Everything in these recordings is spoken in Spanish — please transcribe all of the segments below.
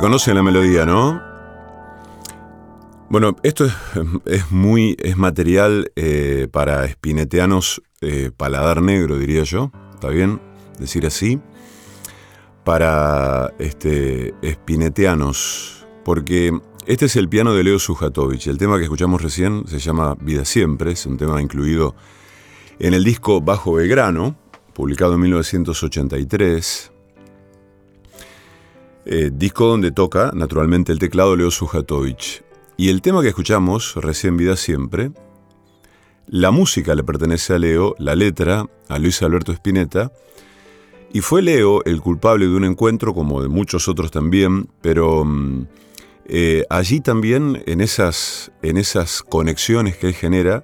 Reconocen la melodía, ¿no? Bueno, esto es, muy es material eh, para espineteanos eh, paladar negro, diría yo. ¿Está bien decir así? Para este, espineteanos, porque este es el piano de Leo Sujatovich. El tema que escuchamos recién se llama Vida Siempre, es un tema incluido en el disco Bajo Belgrano, publicado en 1983. Eh, disco donde toca, naturalmente, el teclado Leo Sujatovich. Y el tema que escuchamos, Recién Vida Siempre, la música le pertenece a Leo, la letra a Luis Alberto Spinetta, y fue Leo el culpable de un encuentro, como de muchos otros también, pero mm, eh, allí también, en esas, en esas conexiones que él genera,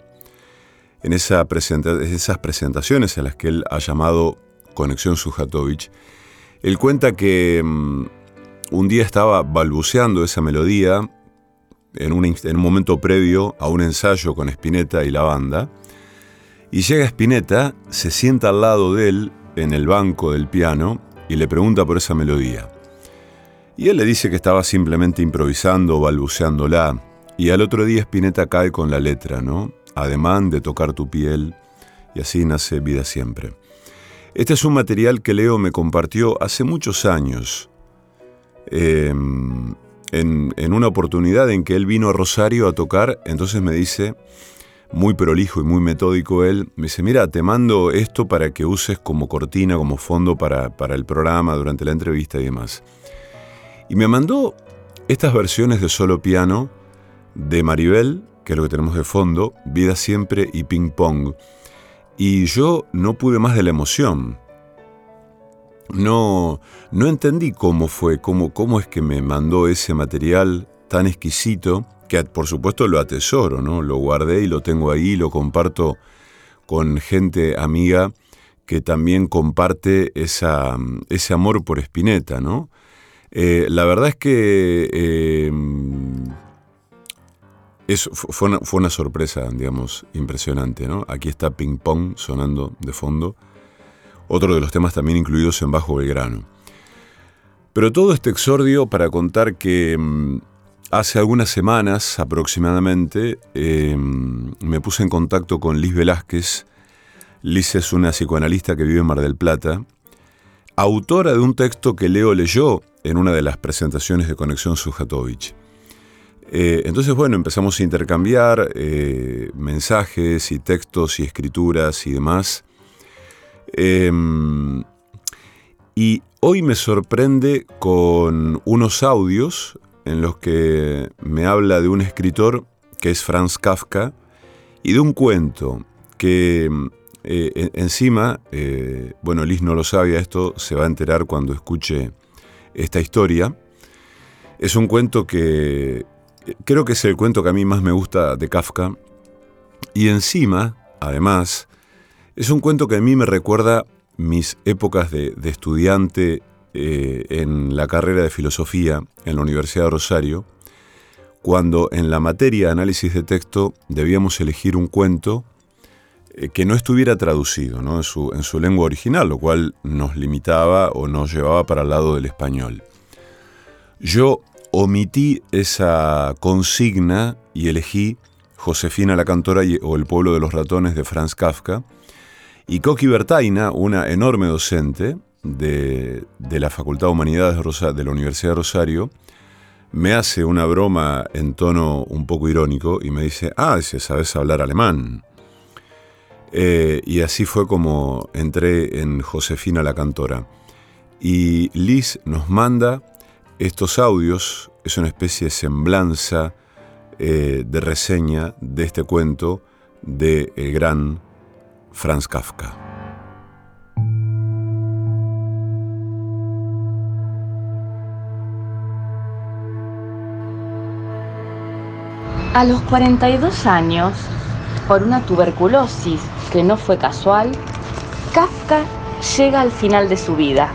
en esa esas presentaciones en las que él ha llamado Conexión Sujatovich, él cuenta que mm, un día estaba balbuceando esa melodía en un, en un, momento previo a un ensayo con Spinetta y la banda, y llega Spinetta, se sienta al lado de él en el banco del piano y le pregunta por esa melodía. Y él le dice que estaba simplemente improvisando, balbuceándola, y al otro día Spinetta cae con la letra, ¿no? Ademán de tocar tu piel, y así nace Vida Siempre. Este es un material que Leo me compartió hace muchos años, em, en, una oportunidad en que él vino a Rosario a tocar, entonces me dice, muy prolijo y muy metódico él, me dice, mira, te mando esto para que uses como cortina, como fondo para, para el programa, durante la entrevista y demás. Y me mandó estas versiones de solo piano de Maribel, que es lo que tenemos de fondo, Vida Siempre y Ping Pong. Y yo no pude más de la emoción. No, no entendí cómo fue, cómo, cómo es que me mandó ese material tan exquisito, que por supuesto lo atesoro, ¿no? Lo guardé y lo tengo ahí, lo comparto con gente amiga que también comparte ese amor por Spinetta, ¿no? Eh, la verdad es que eh, fue, una, sorpresa, digamos, impresionante, ¿no? Aquí está Ping Pong sonando de fondo, otro de los temas también incluidos en Bajo Belgrano. Pero todo este exordio para contar que mm, hace algunas semanas aproximadamente em, me puse en contacto con Liz Velázquez. Liz es una psicoanalista que vive en Mar del Plata, autora de un texto que Leo leyó en una de las presentaciones de Conexión Sujatovich. Eh, entonces, bueno, empezamos a intercambiar eh, mensajes y textos y escrituras y demás. Em, y hoy me sorprende con unos audios en los que me habla de un escritor que es Franz Kafka y de un cuento que eh, encima, bueno, Liz no lo sabía, esto se va a enterar cuando escuche esta historia. Es un cuento que creo que es el cuento que a mí más me gusta de Kafka. Y encima, además, es un cuento que a mí me recuerda mis épocas de, estudiante eh, en la carrera de filosofía en la Universidad de Rosario, cuando en la materia análisis de texto debíamos elegir un cuento eh, que no estuviera traducido su, en su lengua original, lo cual nos limitaba o nos llevaba para el lado del español. Yo omití esa consigna y elegí Josefina la Cantora o El pueblo de los ratones de Franz Kafka. Y Coqui Bertaina, una enorme docente de, la Facultad de Humanidades de, la Universidad de Rosario, me hace una broma en tono un poco irónico y me dice, ah, si sabes hablar alemán. Eh, y así fue como entré en Josefina la Cantora. Y Liz nos manda estos audios es una especie de semblanza eh, de reseña de este cuento de el gran Franz Kafka. A los 42 años, por una tuberculosis que no fue casual, Kafka llega al final de su vida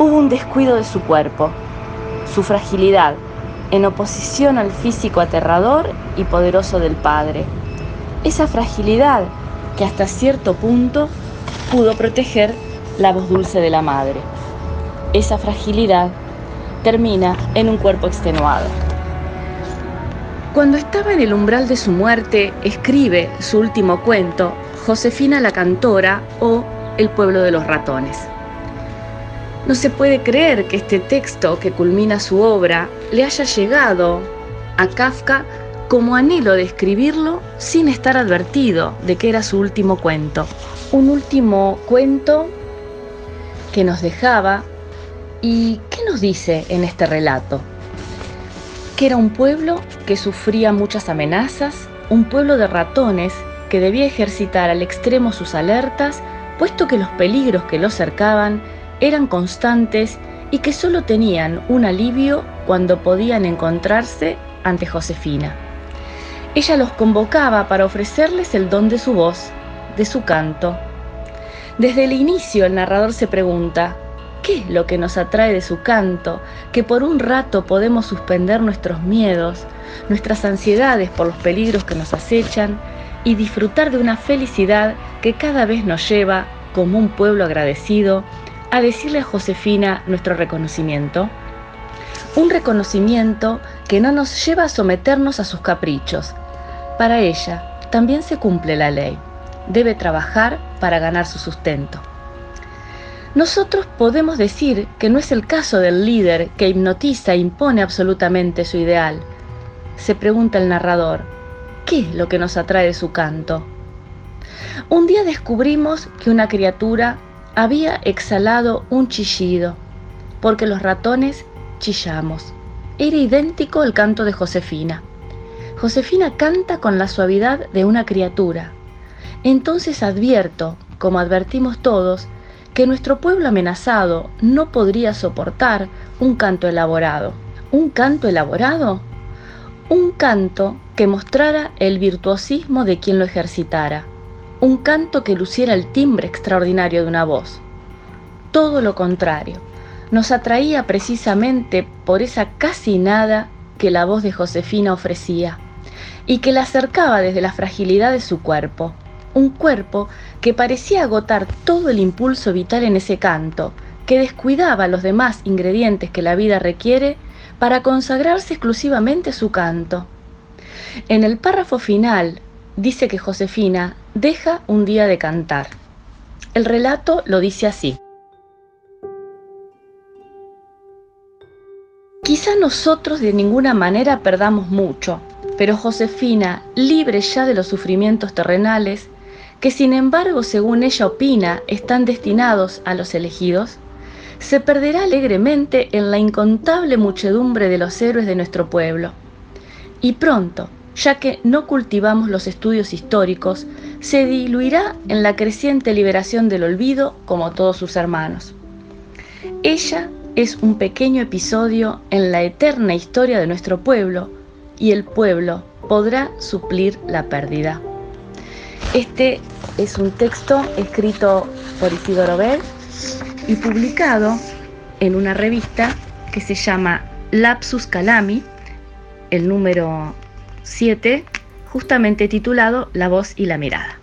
hubo un descuido de su cuerpo, su fragilidad, en oposición al físico aterrador y poderoso del padre. Esa fragilidad que hasta cierto punto pudo proteger la voz dulce de la madre. Esa fragilidad termina en un cuerpo extenuado. Cuando estaba en el umbral de su muerte, escribe su último cuento, Josefina la Cantora o El pueblo de los ratones. No se puede creer que este texto que culmina su obra le haya llegado a Kafka como anhelo de escribirlo sin estar advertido de que era su último cuento. Un último cuento que nos dejaba y ¿qué nos dice en este relato? Que era un pueblo que sufría muchas amenazas, un pueblo de ratones que debía ejercitar al extremo sus alertas, puesto que los peligros que lo cercaban eran constantes y que solo tenían un alivio cuando podían encontrarse ante Josefina. Ella los convocaba para ofrecerles el don de su voz, de su canto. Desde el inicio el narrador se pregunta, ¿qué es lo que nos atrae de su canto? Que por un rato podemos suspender nuestros miedos, nuestras ansiedades por los peligros que nos acechan y disfrutar de una felicidad que cada vez nos lleva, como un pueblo agradecido, a decirle a Josefina nuestro reconocimiento. Un reconocimiento que no nos lleva a someternos a sus caprichos. Para ella también se cumple la ley. Debe trabajar para ganar su sustento. Nosotros podemos decir que no es el caso del líder que hipnotiza e impone absolutamente su ideal. Se pregunta el narrador, ¿qué es lo que nos atrae de su canto? Un día descubrimos que una criatura había exhalado un chillido, porque los ratones chillamos. Era idéntico al canto de Josefina. Josefina canta con la suavidad de una criatura. Entonces advierto, como advertimos todos, que nuestro pueblo amenazado no podría soportar un canto elaborado. ¿Un canto elaborado? Un canto que mostrara el virtuosismo de quien lo ejercitara un canto que luciera el timbre extraordinario de una voz. Todo lo contrario, nos atraía precisamente por esa casi nada que la voz de Josefina ofrecía y que la acercaba desde la fragilidad de su cuerpo, un cuerpo que parecía agotar todo el impulso vital en ese canto, que descuidaba los demás ingredientes que la vida requiere para consagrarse exclusivamente a su canto. En el párrafo final dice que Josefina deja un día de cantar. El relato lo dice así. Quizá nosotros de ninguna manera perdamos mucho, pero Josefina, libre ya de los sufrimientos terrenales, que sin embargo, según ella opina, están destinados a los elegidos, se perderá alegremente en la incontable muchedumbre de los héroes de nuestro pueblo. Y pronto, ya que no cultivamos los estudios históricos, se diluirá en la creciente liberación del olvido como todos sus hermanos. Ella es un pequeño episodio en la eterna historia de nuestro pueblo y el pueblo podrá suplir la pérdida. Este es un texto escrito por Isidoro Bell y publicado en una revista que se llama Lapsus Calami, el número 7, justamente titulado La voz y la mirada.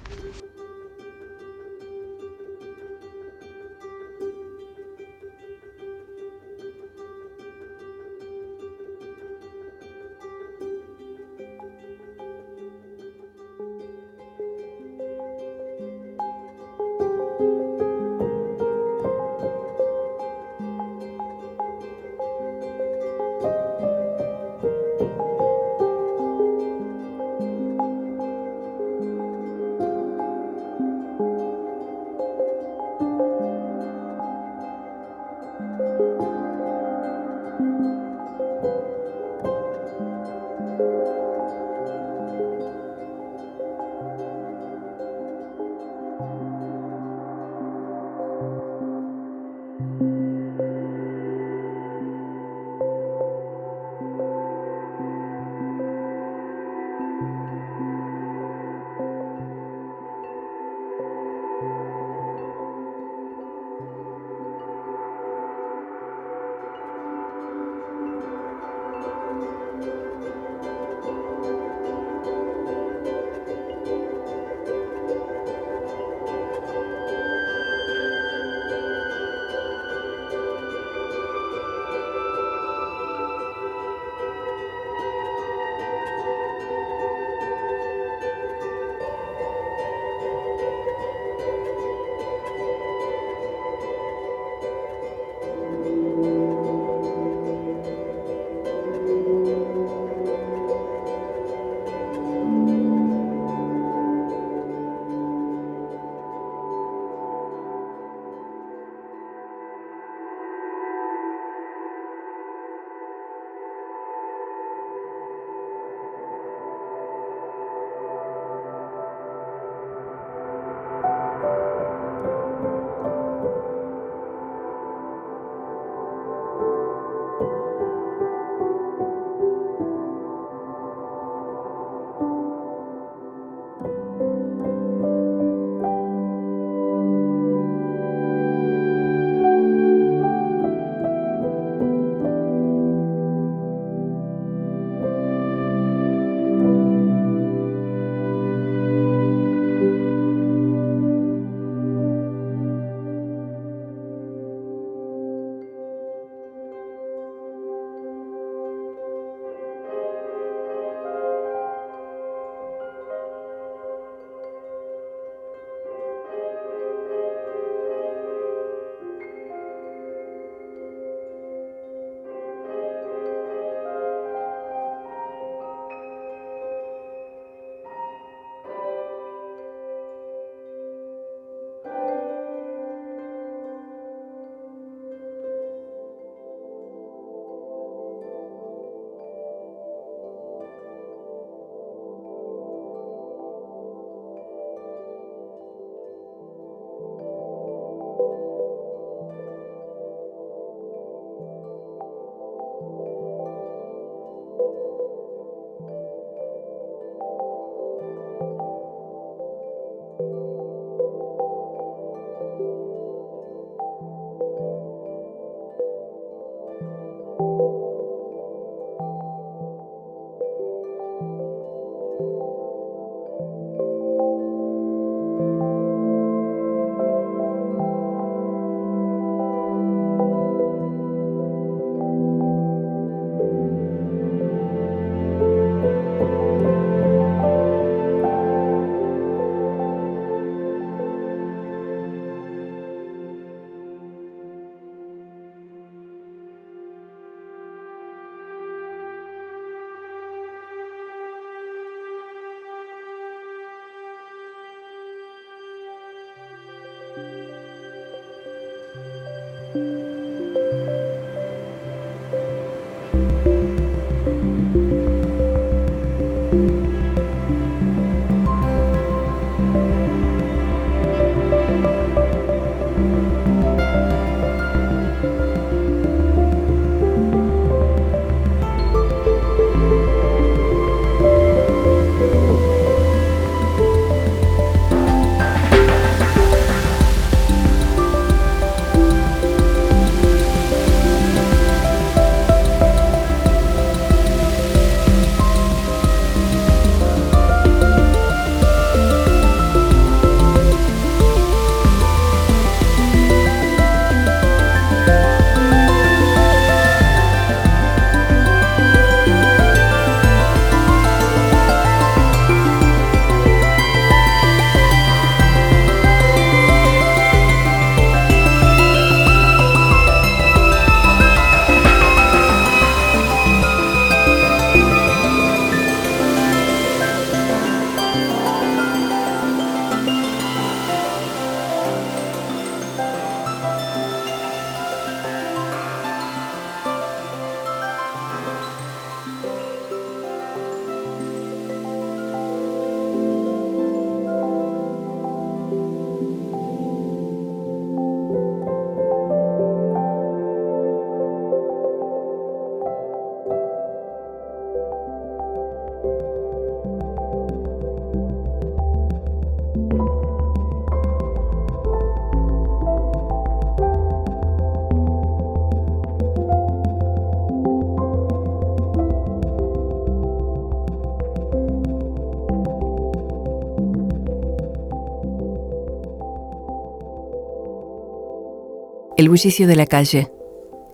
El bullicio de la calle,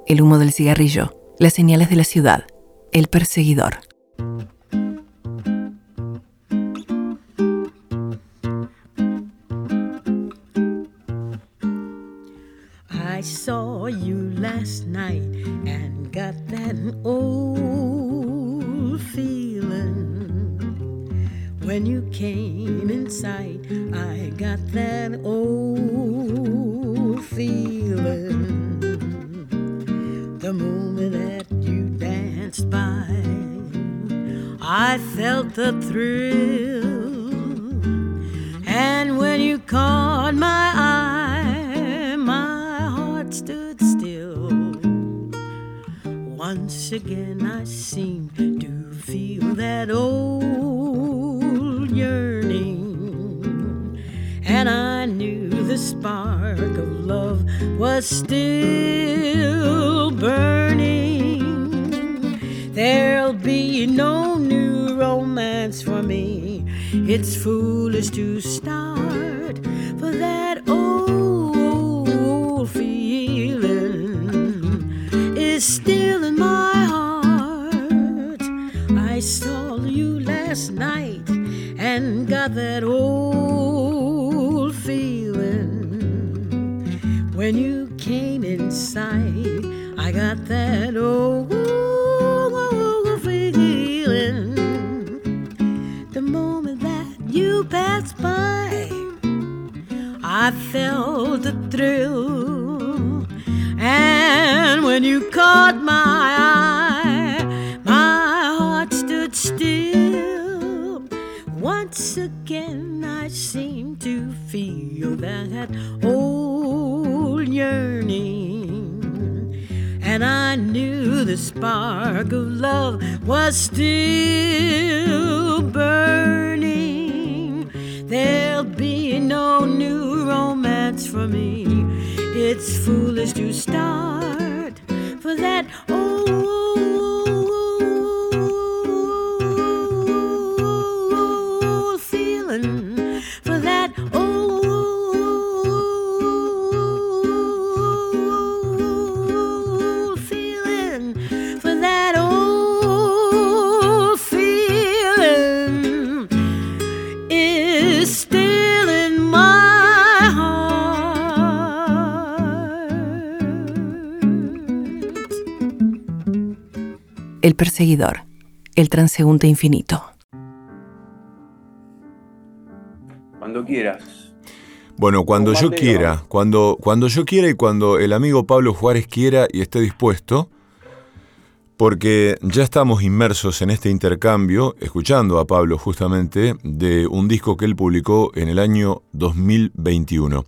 el humo del cigarrillo, las señales de la ciudad, el perseguidor. I saw you last night and got that old feeling. When you came in sight, I got that old feeling. The moment that you danced by, I felt the thrill. And when you caught my eye, my heart stood still. Once again, I seemed to feel that old yearning. Spark of love was still burning. There'll be no new romance for me. It's foolish to start, for that old feeling is still in my heart. I saw you last night and got that old feeling. When you came inside, I got that old feeling. The moment that you passed by, I felt a thrill. And when you caught my eye, my heart stood still. Once again, I seemed to feel that old yearning. And I knew the spark of love was still burning. There'll be no new romance for me. It's foolish to start for that old El perseguidor, el transeúnte infinito. Cuando quieras. Bueno, cuando yo quiera, cuando, cuando yo quiera y cuando el amigo Pablo Juárez quiera y esté dispuesto, porque ya estamos inmersos en este intercambio, escuchando a Pablo justamente, de un disco que él publicó en el año 2021.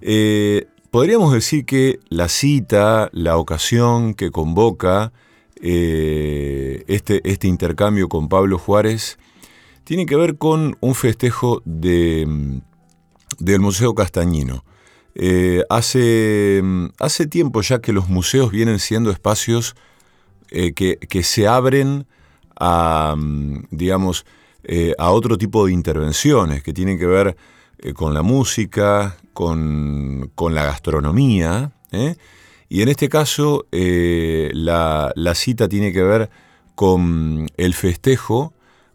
Eh, podríamos decir que la cita, la ocasión que convoca eh, este, este intercambio con Pablo Juárez, tiene que ver con un festejo de, del Museo Castañino. Eh, hace, hace tiempo ya que los museos vienen siendo espacios eh, que, que se abren a, digamos, a otro tipo de intervenciones que tienen que ver con la música, con, con la gastronomía. Y en este caso, eh, la, la cita tiene que ver con el festejo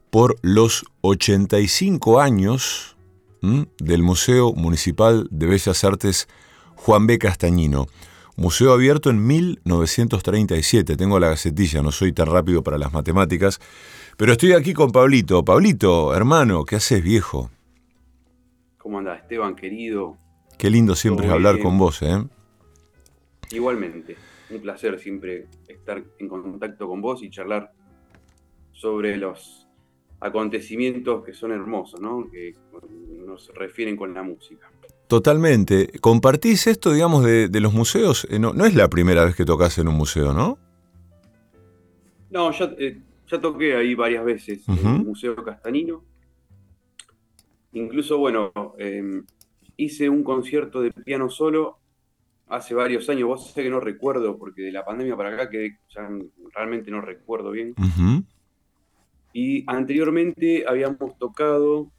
por los 85 años ¿m? del Museo Municipal de Bellas Artes Juan B. Castañino. Museo abierto en 1937. Tengo la gacetilla, no soy tan rápido para las matemáticas. Pero estoy aquí con Pablito. Pablito, hermano, ¿qué haces, viejo? ¿Cómo andás, Esteban, querido? Qué lindo siempre es hablar bien. con vos, ¿eh? Igualmente, un placer siempre estar en contacto con vos y charlar sobre los acontecimientos que son hermosos, ¿no? Que nos refieren con la música. Totalmente. ¿Compartís esto, digamos, de, de los museos? Eh, No, no es la primera vez que tocas en un museo, ¿no? No, ya, eh, ya toqué ahí varias veces en el Museo Castanino. Incluso, bueno, eh, hice un concierto de piano solo hace varios años. Vos sé que no recuerdo, porque de la pandemia para acá que ya realmente no recuerdo bien. Y anteriormente habíamos tocado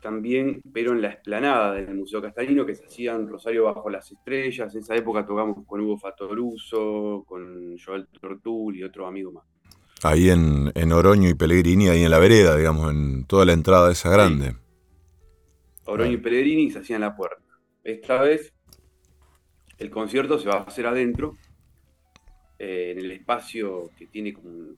también, pero en la explanada del Museo Castellino, que se hacía en Rosario bajo las estrellas. En esa época tocamos con Hugo Fatoruso, con Joel Tortul y otro amigo más. Ahí en, en, Oroño y Pellegrini, ahí en la vereda, digamos, en toda la entrada de esa grande. Oroño y Pellegrini se hacía en la puerta. Esta vez el concierto se va a hacer adentro, eh, en el espacio que tiene como un,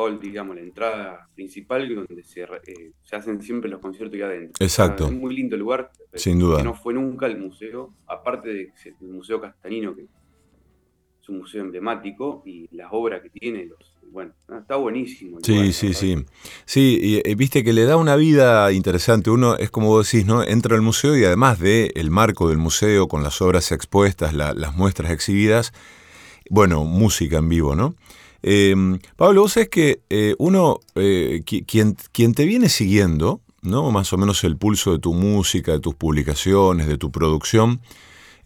hall, digamos, la entrada principal, donde se, eh, se hacen siempre los conciertos ahí adentro. Exacto. es un muy lindo lugar. Sin duda. Que no fue nunca el museo, aparte del Museo Castanino, que es un museo emblemático, y las obras que tiene, los, bueno, está buenísimo. Sí, sí, sí. Sí, y, viste que le da una vida interesante. Uno es como vos decís, ¿no? Entra al museo y además de el marco del museo con las obras expuestas, las muestras exhibidas, bueno, música en vivo, ¿no? Em, Pablo, vos sabés que eh, uno, eh, quien, quien te viene siguiendo, ¿no? Más o menos el pulso de tu música, de tus publicaciones, de tu producción,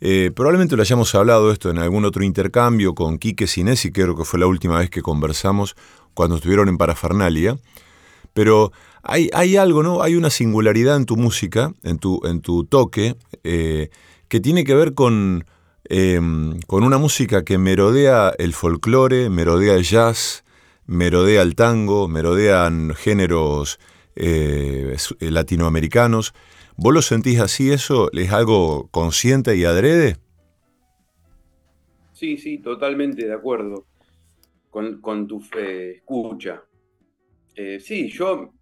eh, probablemente lo hayamos hablado esto en algún otro intercambio con Quique Sinesi, creo que fue la última vez que conversamos cuando estuvieron en Parafernalia. Pero hay, algo, ¿no? Hay una singularidad en tu música, en tu, en tu toque, eh, que tiene que ver con, em, con una música que merodea el folclore, merodea el jazz, merodea el tango, merodean géneros eh, latinoamericanos. ¿Vos lo sentís así eso? ¿Es algo consciente y adrede? Sí, sí, totalmente de acuerdo con, tu escucha. Eh, sí, yo,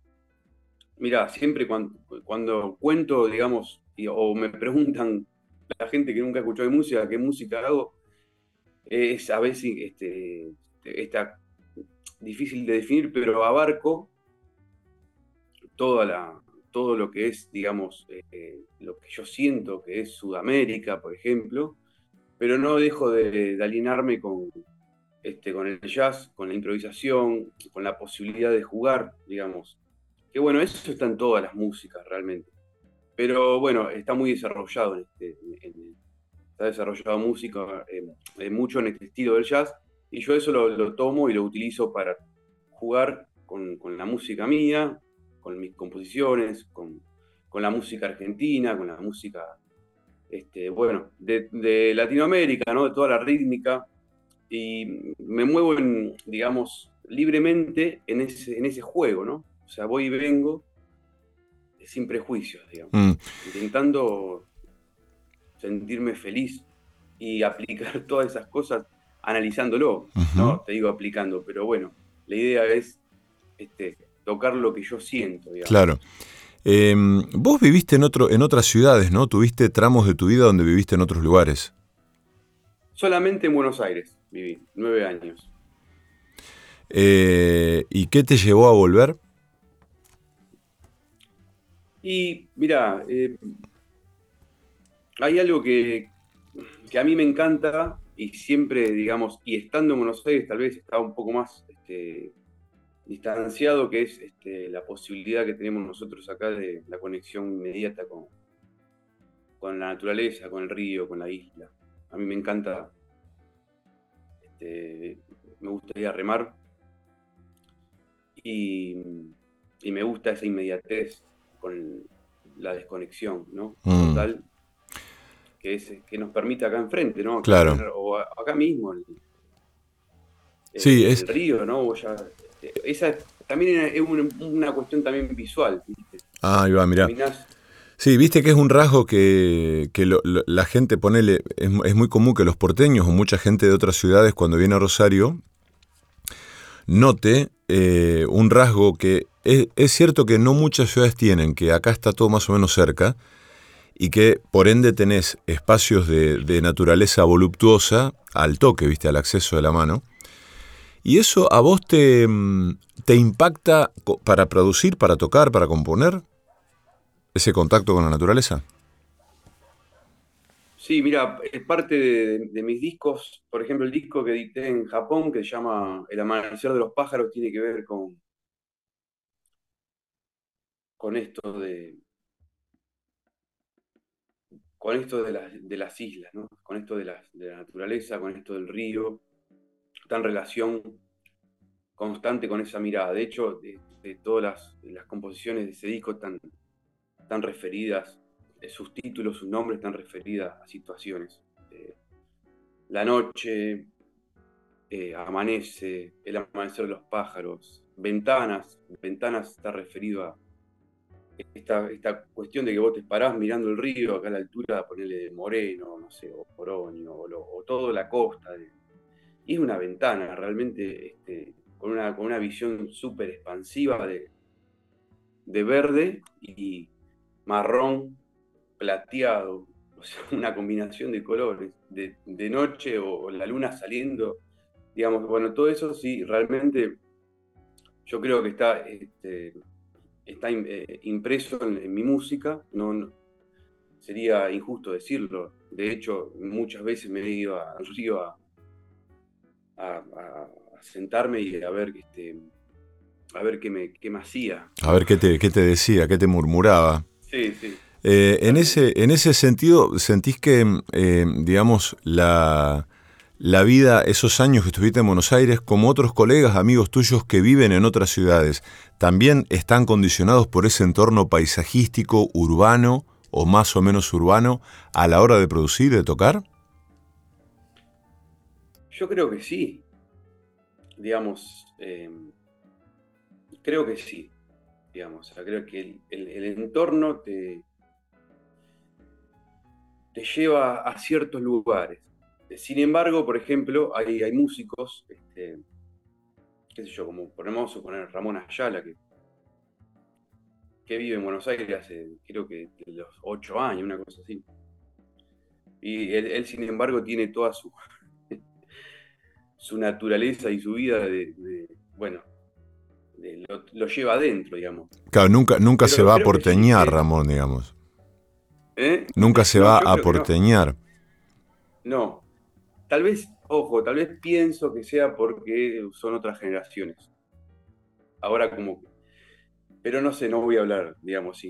mira, siempre cuando, cuento, digamos, o me preguntan la gente que nunca escuchó de música, qué música hago, es a veces este, está difícil de definir, pero abarco toda la, todo lo que es, digamos, eh, lo que yo siento que es Sudamérica, por ejemplo, pero no dejo de, alienarme con, este, con el jazz, con la improvisación, con la posibilidad de jugar, digamos. Que bueno, eso está en todas las músicas realmente. Pero bueno, está muy desarrollado en este, está desarrollado música, eh, mucho en este estilo del jazz, y yo eso lo, tomo y lo utilizo para jugar con la música mía, con mis composiciones, con, la música argentina, con la música, este, bueno, de, Latinoamérica, ¿no? De toda la rítmica. Y me muevo, en, digamos, libremente en ese, en ese juego, ¿no? O sea, voy y vengo sin prejuicios, digamos. Mm. Intentando sentirme feliz y aplicar todas esas cosas analizándolo, ¿no? Te digo aplicando, pero bueno, la idea es este, tocar lo que yo siento. Digamos. Claro. Em, vos viviste en, otro, en otras ciudades, ¿no? Tuviste tramos de tu vida donde viviste en otros lugares. Solamente en Buenos Aires viví, nueve años. Eh, ¿Y qué te llevó a volver? Y mira, eh, hay algo que, que, a mí me encanta y siempre, digamos, y estando en Buenos Aires tal vez estaba un poco más este, distanciado, que es este, la posibilidad que tenemos nosotros acá de la conexión inmediata con, con la naturaleza, con el río, con la isla. A mí me encanta, este, me gustaría remar y, me gusta esa inmediatez con la desconexión, ¿no? Mm. Total, que, es, que nos permite acá enfrente, ¿no? Claro. O acá mismo, el, sí, es... río, ¿no? ya esa también es una, cuestión también visual. Ah, ahí va, mirá. Sí, viste que es un rasgo que, la gente ponele, es, es, muy común que los porteños o mucha gente de otras ciudades cuando viene a Rosario note eh, un rasgo que es, cierto que no muchas ciudades tienen, que acá está todo más o menos cerca y que por ende tenés espacios de, de naturaleza voluptuosa al toque, viste, al acceso de la mano. ¿Y eso a vos te, mm, te impacta para producir, para tocar, para componer? ¿Ese contacto con la naturaleza? Sí, mira, es parte de, mis discos. Por ejemplo, el disco que edité en Japón, que se llama El amanecer de los pájaros, tiene que ver con, con esto de con esto de, de las islas, ¿no? con esto de la, de la naturaleza, con esto del río, está en relación constante con esa mirada. De hecho, de, todas las, composiciones de ese disco están, referidas, eh, sus títulos, sus nombres están referidas a situaciones. Eh, la noche, amanece, el amanecer de los pájaros, ventanas, ventanas está referido a esta, cuestión de que vos te parás mirando el río acá a la altura, ponerle de Moreno, no sé, o Poroño, o, o toda la costa. Y es una ventana realmente este, con, una, con una visión súper expansiva de, de verde y marrón plateado, o sea, una combinación de colores, de, noche o, la luna saliendo, digamos, bueno, todo eso sí, realmente yo creo que está este, está eh, impreso en, mi música, no, sería injusto decirlo. De hecho, muchas veces me he ido a, a, sentarme y a ver, este, a ver qué me, qué me hacía. A ver qué te, qué te decía, qué te murmuraba. Sí, sí. Eh, en, ese, en ese sentido, ¿sentís que, eh, digamos, la, la vida, esos años que estuviste en Buenos Aires, como otros colegas, amigos tuyos que viven en otras ciudades, también están condicionados por ese entorno paisajístico, urbano o más o menos urbano a la hora de producir, de tocar? Yo creo que sí. Digamos, em, creo que sí. Digamos, creo que el, entorno te, te lleva a ciertos lugares sin embargo, por ejemplo, hay, hay músicos, este, qué sé yo, como ponemos suponer Ramón Ayala, que, que vive en Buenos Aires hace, creo que los ocho años, una cosa así. Y él, sin embargo, tiene toda su, su naturaleza y su vida de, bueno, lo, lleva adentro, digamos. Claro, nunca, nunca se va a porteñar, Ramón, digamos. ¿Eh? Nunca se va a porteñar. no, Tal vez, ojo, tal vez pienso que sea porque son otras generaciones. Ahora como... Pero no sé, no voy a hablar, digamos, ah,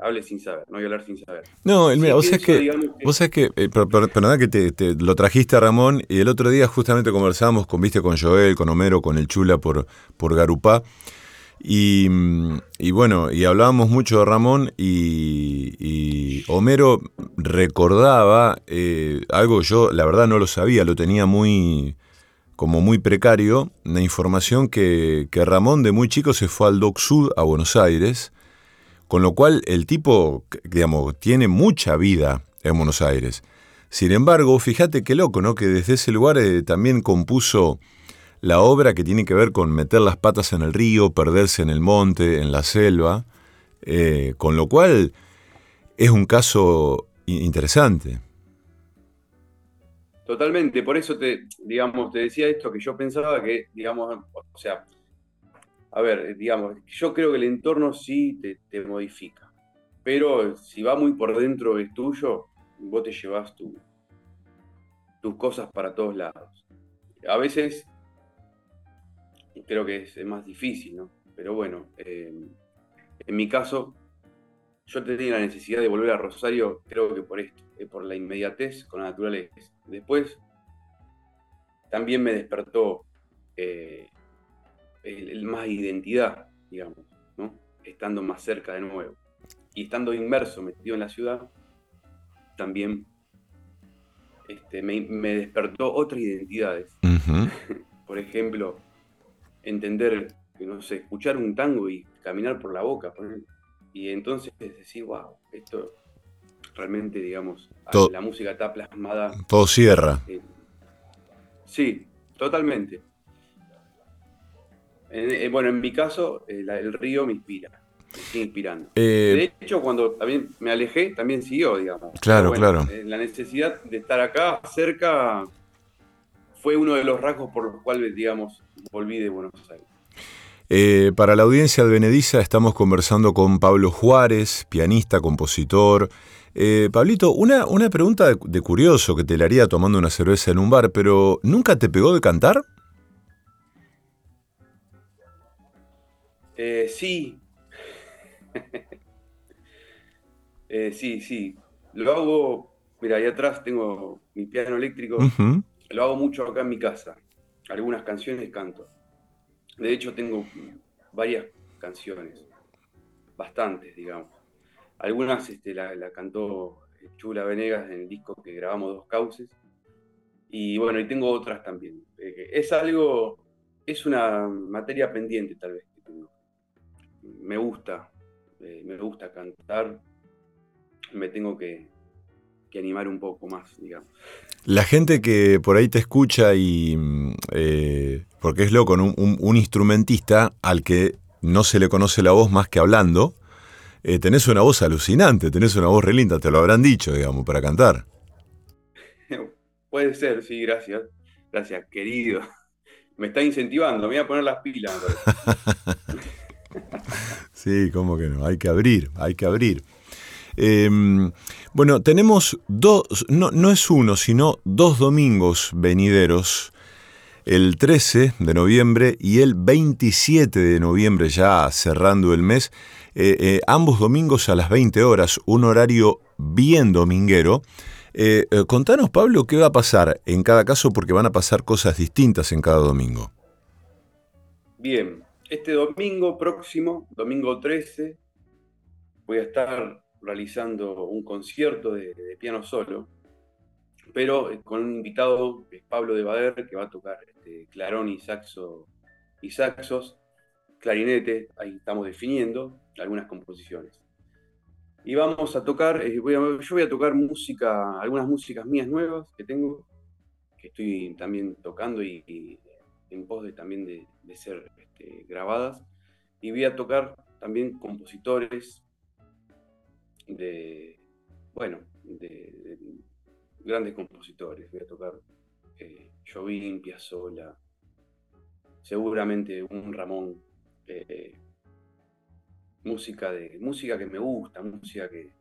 hable sin saber, no voy a hablar sin saber. No, mira, vos, sabés que, vos sabés que, eh, perdona que te, lo trajiste a Ramón y el otro día justamente conversamos con, viste, con Joel, con Homero, con el Chula por, por Garupá y, bueno, y hablábamos mucho de Ramón y, Homero recordaba eh, algo yo, la verdad no lo sabía, lo tenía muy como muy precario, una información que, que Ramón de muy chico se fue al Doc Sud a Buenos Aires, con lo cual el tipo, digamos, tiene mucha vida en Buenos Aires. Sin embargo, fíjate qué loco, ¿no? Que desde ese lugar eh, también compuso la obra que tiene que ver con meter las patas en el río, perderse en el monte, en la selva, eh, con lo cual es un caso interesante. Totalmente, por eso te, digamos, te decía esto, que yo pensaba que, digamos, o sea, a ver, digamos, yo creo que el entorno sí te, modifica, pero si va muy por dentro es tuyo, vos te llevas tu, tus cosas para todos lados. A veces creo que es, más difícil, ¿no? Pero bueno, eh, en mi caso, yo tenía la necesidad de volver a Rosario, creo que por esto, eh, por la inmediatez con la naturaleza. Después, también me despertó eh, el, más identidad, digamos, ¿no? Estando más cerca de nuevo. Y estando inmerso, metido en la ciudad, también este, me, despertó otras identidades. por ejemplo, entender, no sé, escuchar un tango y caminar por la boca. y entonces decir, wow, esto realmente, digamos, la música está plasmada. Todo cierra. sí, totalmente. Bueno, en mi caso, el, río me inspira, me sigue inspirando. Eh, de hecho, cuando también me alejé, también siguió, digamos. Claro, claro. Eh, la necesidad de estar acá, cerca, fue uno de los rasgos por los cuales, digamos, volví de Buenos Aires. Eh, para la audiencia de Benediza estamos conversando con Pablo Juárez, pianista, compositor. Eh, Pablito, una, una pregunta de, curioso que te le haría tomando una cerveza en un bar, pero ¿nunca te pegó de cantar? Eh, sí. sí, sí. Lo hago, mira, ahí atrás tengo mi piano eléctrico. Lo hago mucho acá en mi casa. Algunas canciones canto. De hecho, tengo varias canciones, bastantes, digamos. algunas este, la, cantó Chula Venegas en el disco que grabamos Dos Cauces. Y bueno, y tengo otras también. Eh, es algo, es una materia pendiente tal vez. Me gusta, eh, me gusta cantar, me tengo que, animar un poco más, digamos. La gente que por ahí te escucha y, mm, eh, porque es loco, un, un, instrumentista al que no se le conoce la voz más que hablando, eh, tenés una voz alucinante, tenés una voz relinda, te lo habrán dicho, digamos, para cantar. Puede ser, sí, gracias. Gracias, querido. Me está incentivando, me voy a poner las pilas. sí, cómo que no, hay que abrir, hay que abrir. Em, bueno, tenemos dos, no, no es uno, sino dos domingos venideros el 13 de noviembre y el 27 de noviembre, ya cerrando el mes, eh, eh, ambos domingos a las 20 horas, un horario bien dominguero. Eh, contanos, Pablo, qué va a pasar en cada caso, porque van a pasar cosas distintas en cada domingo. Bien, este domingo próximo, domingo 13, voy a estar realizando un concierto de, piano solo, pero con un invitado, Pablo de Bader, que va a tocar este, clarón y saxo y saxos, clarinete, ahí estamos definiendo algunas composiciones. Y vamos a tocar, eh, yo voy a tocar música, algunas músicas mías nuevas que tengo, que estoy también tocando y, en pos de también de, ser este, grabadas. Y voy a tocar también compositores de, bueno, de, grandes compositores. Voy a tocar eh, Jobim, Piazzolla, seguramente un Ramón, eh, música, de, música que me gusta, música que,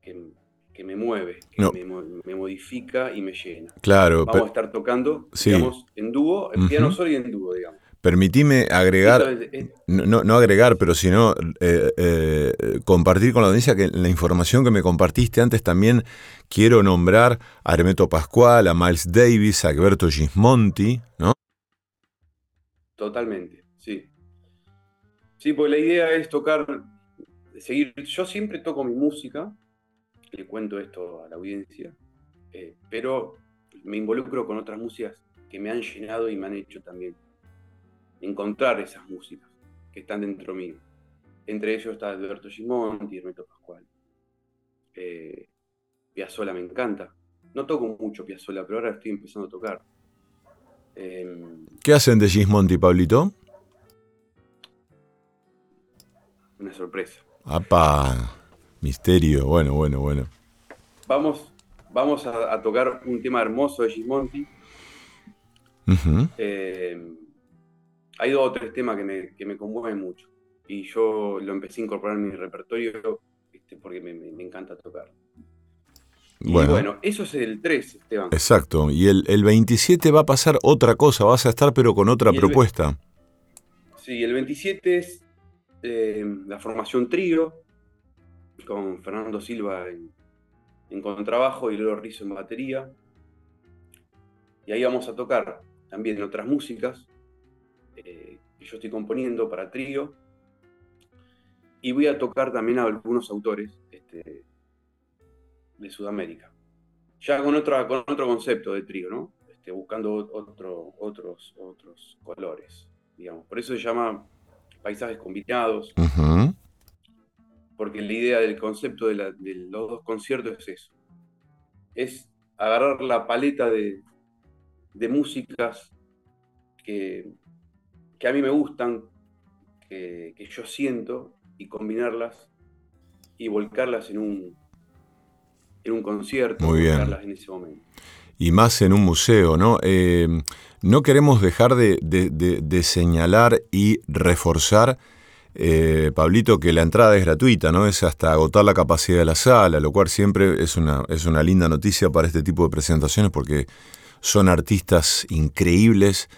que, me mueve, que me, modifica y me llena. Claro. Vamos a estar tocando, digamos, en dúo, en piano solo y en dúo, digamos. Permitime agregar, no, no, agregar, pero sino eh, eh, compartir con la audiencia que la información que me compartiste antes también quiero nombrar a Hermeto Pascual, a Miles Davis, a Alberto Gismonti, ¿no? Totalmente, sí. Sí, pues la idea es tocar, seguir. Yo siempre toco mi música, le cuento esto a la audiencia, eh, pero me involucro con otras músicas que me han llenado y me han hecho también encontrar esas músicas que están dentro mío. Entre ellos está Alberto Gimonti, Hermeto Pascual. Eh, Piazzola me encanta. No toco mucho Piazzola, pero ahora estoy empezando a tocar. Em, ¿Qué hacen de Gismonti, Pablito? Una sorpresa. ¡Apa! Misterio, bueno, bueno, bueno. Vamos, vamos a, tocar un tema hermoso de Gismonti hay dos o tres temas que me, que me conmueven mucho. Y yo lo empecé a incorporar en mi repertorio este, porque me, encanta tocar. Bueno. bueno. eso es el 3, Esteban. Exacto. Y el, el, 27 va a pasar otra cosa, vas a estar pero con otra propuesta. sí, el 27 es eh, la formación trío, con Fernando Silva en, en contrabajo y Lolo Rizzo en batería. Y ahí vamos a tocar también otras músicas, eh, que yo estoy componiendo para trío. Y voy a tocar también a algunos autores este, de Sudamérica. Ya con, otra, con otro concepto de trío, ¿no? Este, buscando otro, otros, otros colores, digamos. Por eso se llama paisajes combinados. Porque la idea del concepto de, los dos conciertos es eso. Es agarrar la paleta de, de músicas que, que a mí me gustan, que, yo siento, y combinarlas y volcarlas en un, en un concierto, Muy bien. volcarlas en ese momento. Y más en un museo, ¿no? Eh, no queremos dejar de, señalar y reforzar, eh, Pablito, que la entrada es gratuita, ¿no? Es hasta agotar la capacidad de la sala, lo cual siempre es una, es una linda noticia para este tipo de presentaciones porque son artistas increíbles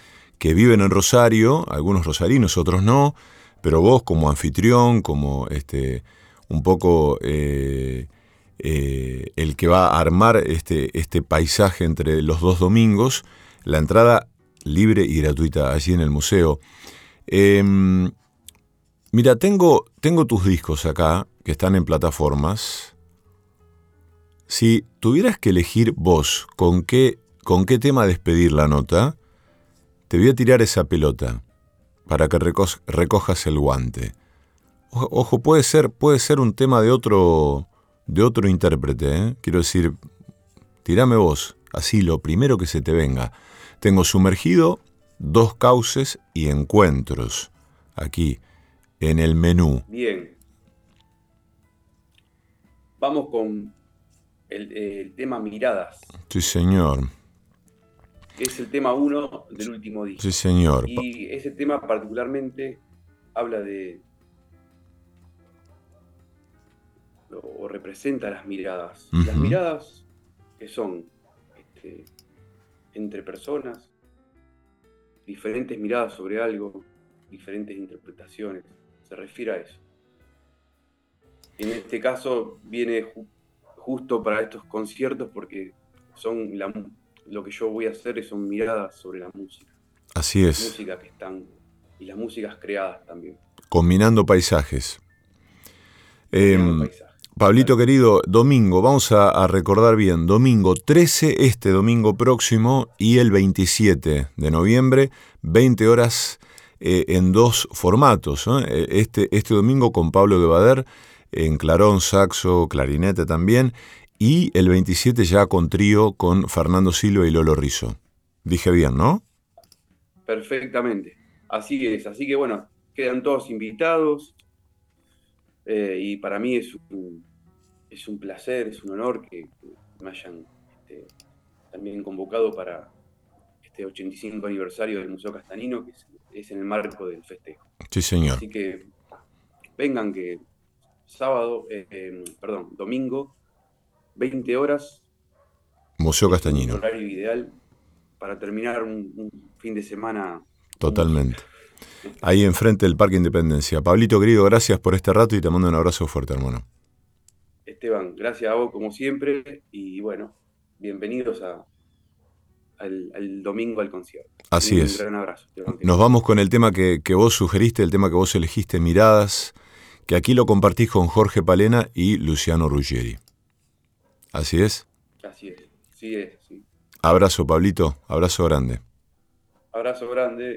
que viven en Rosario, algunos rosarinos, otros no, pero vos como anfitrión, como este, un poco eh, eh, el que va a armar este, este paisaje entre los dos domingos, la entrada libre y gratuita allí en el museo. Em, Mira, tengo, tengo tus discos acá, que están en plataformas. Si tuvieras que elegir vos con qué, con qué tema despedir la nota, te voy a tirar esa pelota para que recojas el guante. Ojo, puede ser, puede ser un tema de otro, de otro intérprete. ¿eh? Quiero decir, tirame vos, así lo primero que se te venga. Tengo sumergido, dos cauces y encuentros aquí en el menú. Bien. Vamos con el, tema Miradas. Sí, señor. Es el tema uno del último disco. Sí, señor. Y ese tema particularmente habla de... o representa las miradas. Las miradas que son este, entre personas, diferentes miradas sobre algo, diferentes interpretaciones. Se refiere a eso. En este caso viene justo para estos conciertos porque son lo que yo voy a hacer son miradas sobre la música. Así es. música que están y las músicas creadas también. Combinando paisajes. Em, Pablito querido, domingo, vamos a, recordar bien, domingo 13, este domingo próximo y el 27 de noviembre, 20 horas eh, en dos formatos. Este, este domingo con Pablo de Bader en clarón, saxo, clarinete también, y el 27 ya con trío con Fernando Silva y Lolo Rizo. Dije bien, ¿no? Perfectamente, así es, así que bueno, quedan todos invitados eh, y para mí es un, es un placer, es un honor que, me hayan este, también convocado para este 85 aniversario del Museo Castanino, que es, es en el marco del festejo. Sí, señor. Así que vengan que sábado, eh, em, perdón, domingo, 20 horas. Museo Castañino. horario ideal para terminar un, fin de semana. Totalmente. Ahí enfrente del Parque Independencia. Pablito, querido, gracias por este rato y te mando un abrazo fuerte, hermano. Esteban, gracias a vos como siempre y bueno, bienvenidos al, domingo al concierto. Así es. Un gran abrazo. Nos vamos con el tema que, que vos sugeriste, el tema que vos elegiste, Miradas que aquí lo compartís con Jorge Palena y Luciano Ruggieri. ¿Así es? Así es, sí es, sí. Abrazo, Pablito, abrazo grande. Abrazo grande.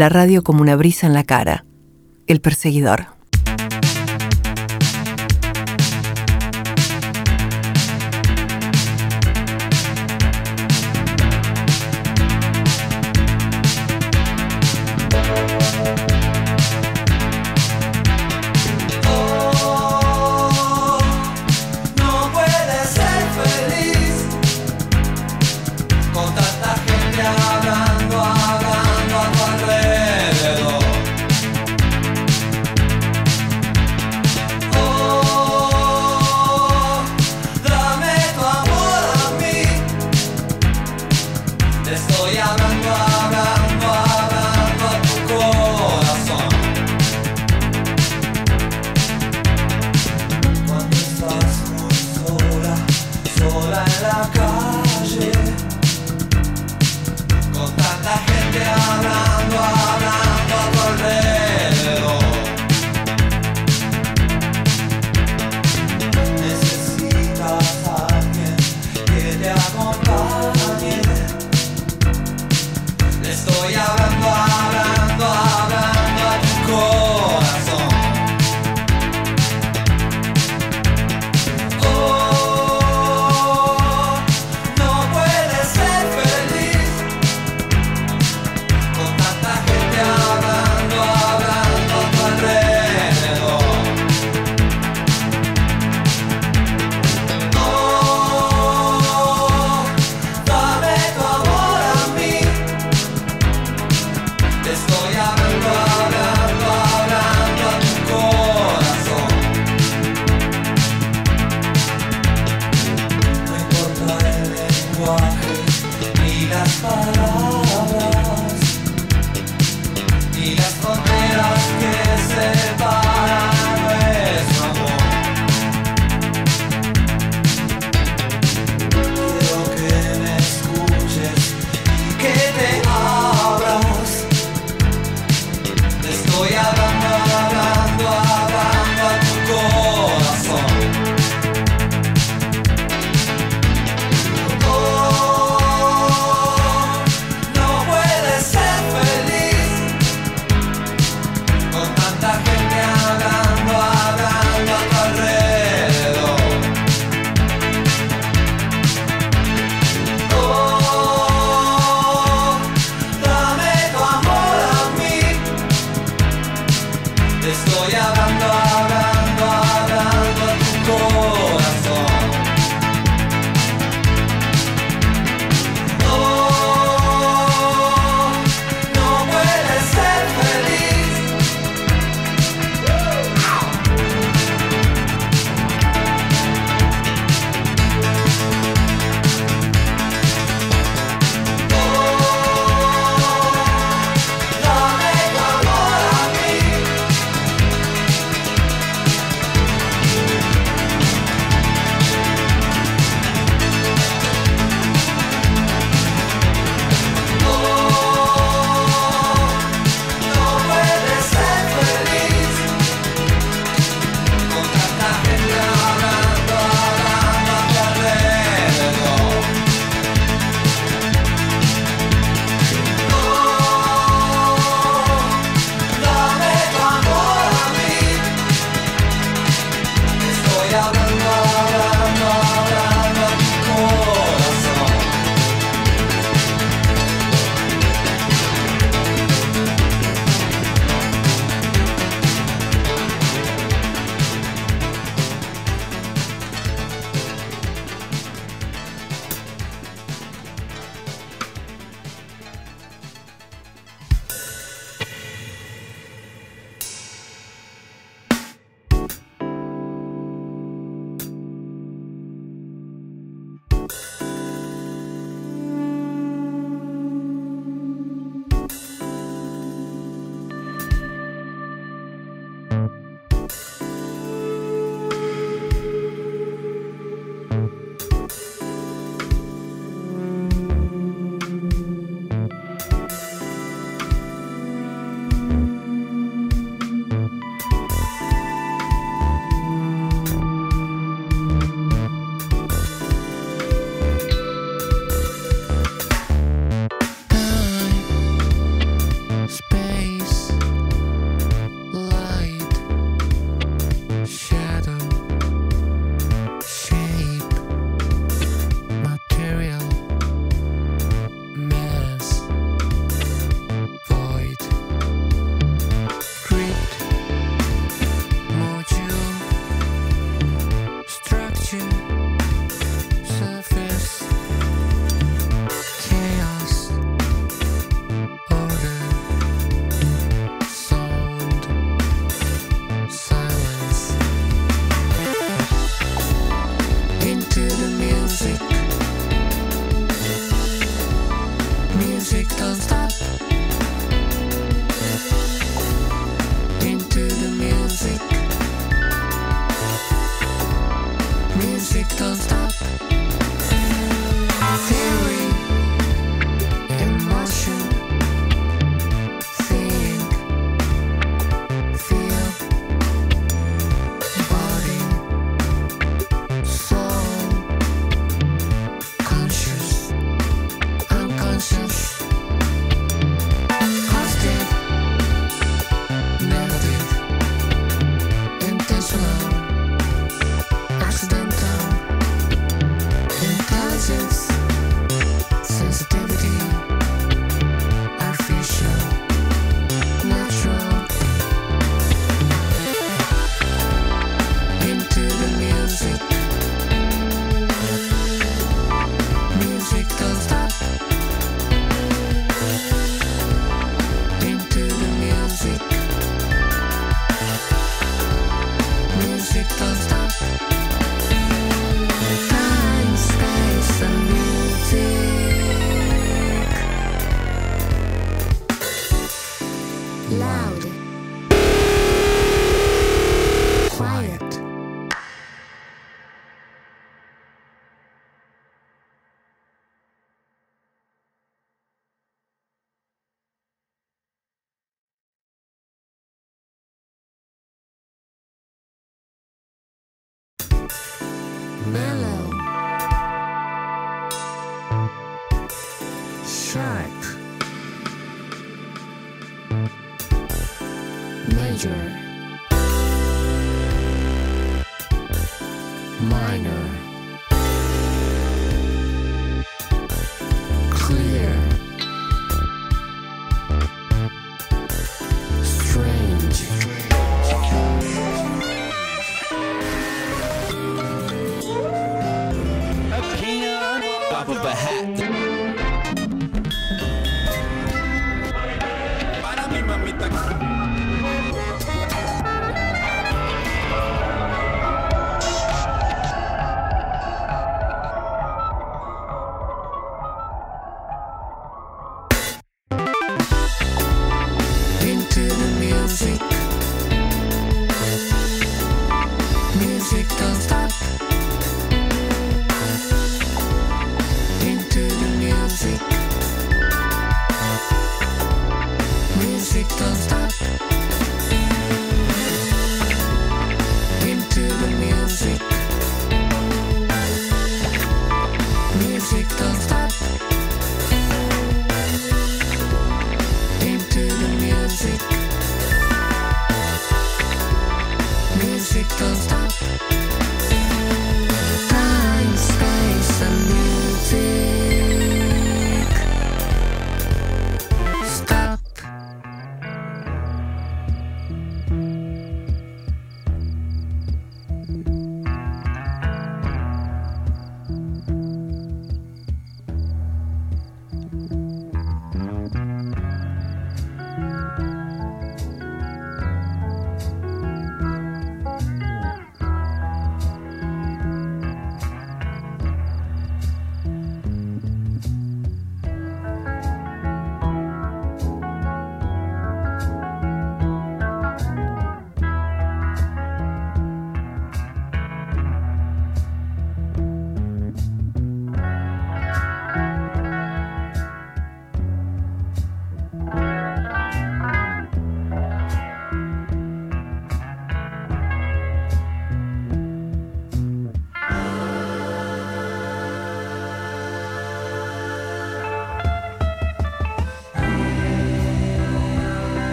la radio como una brisa en la cara. El perseguidor.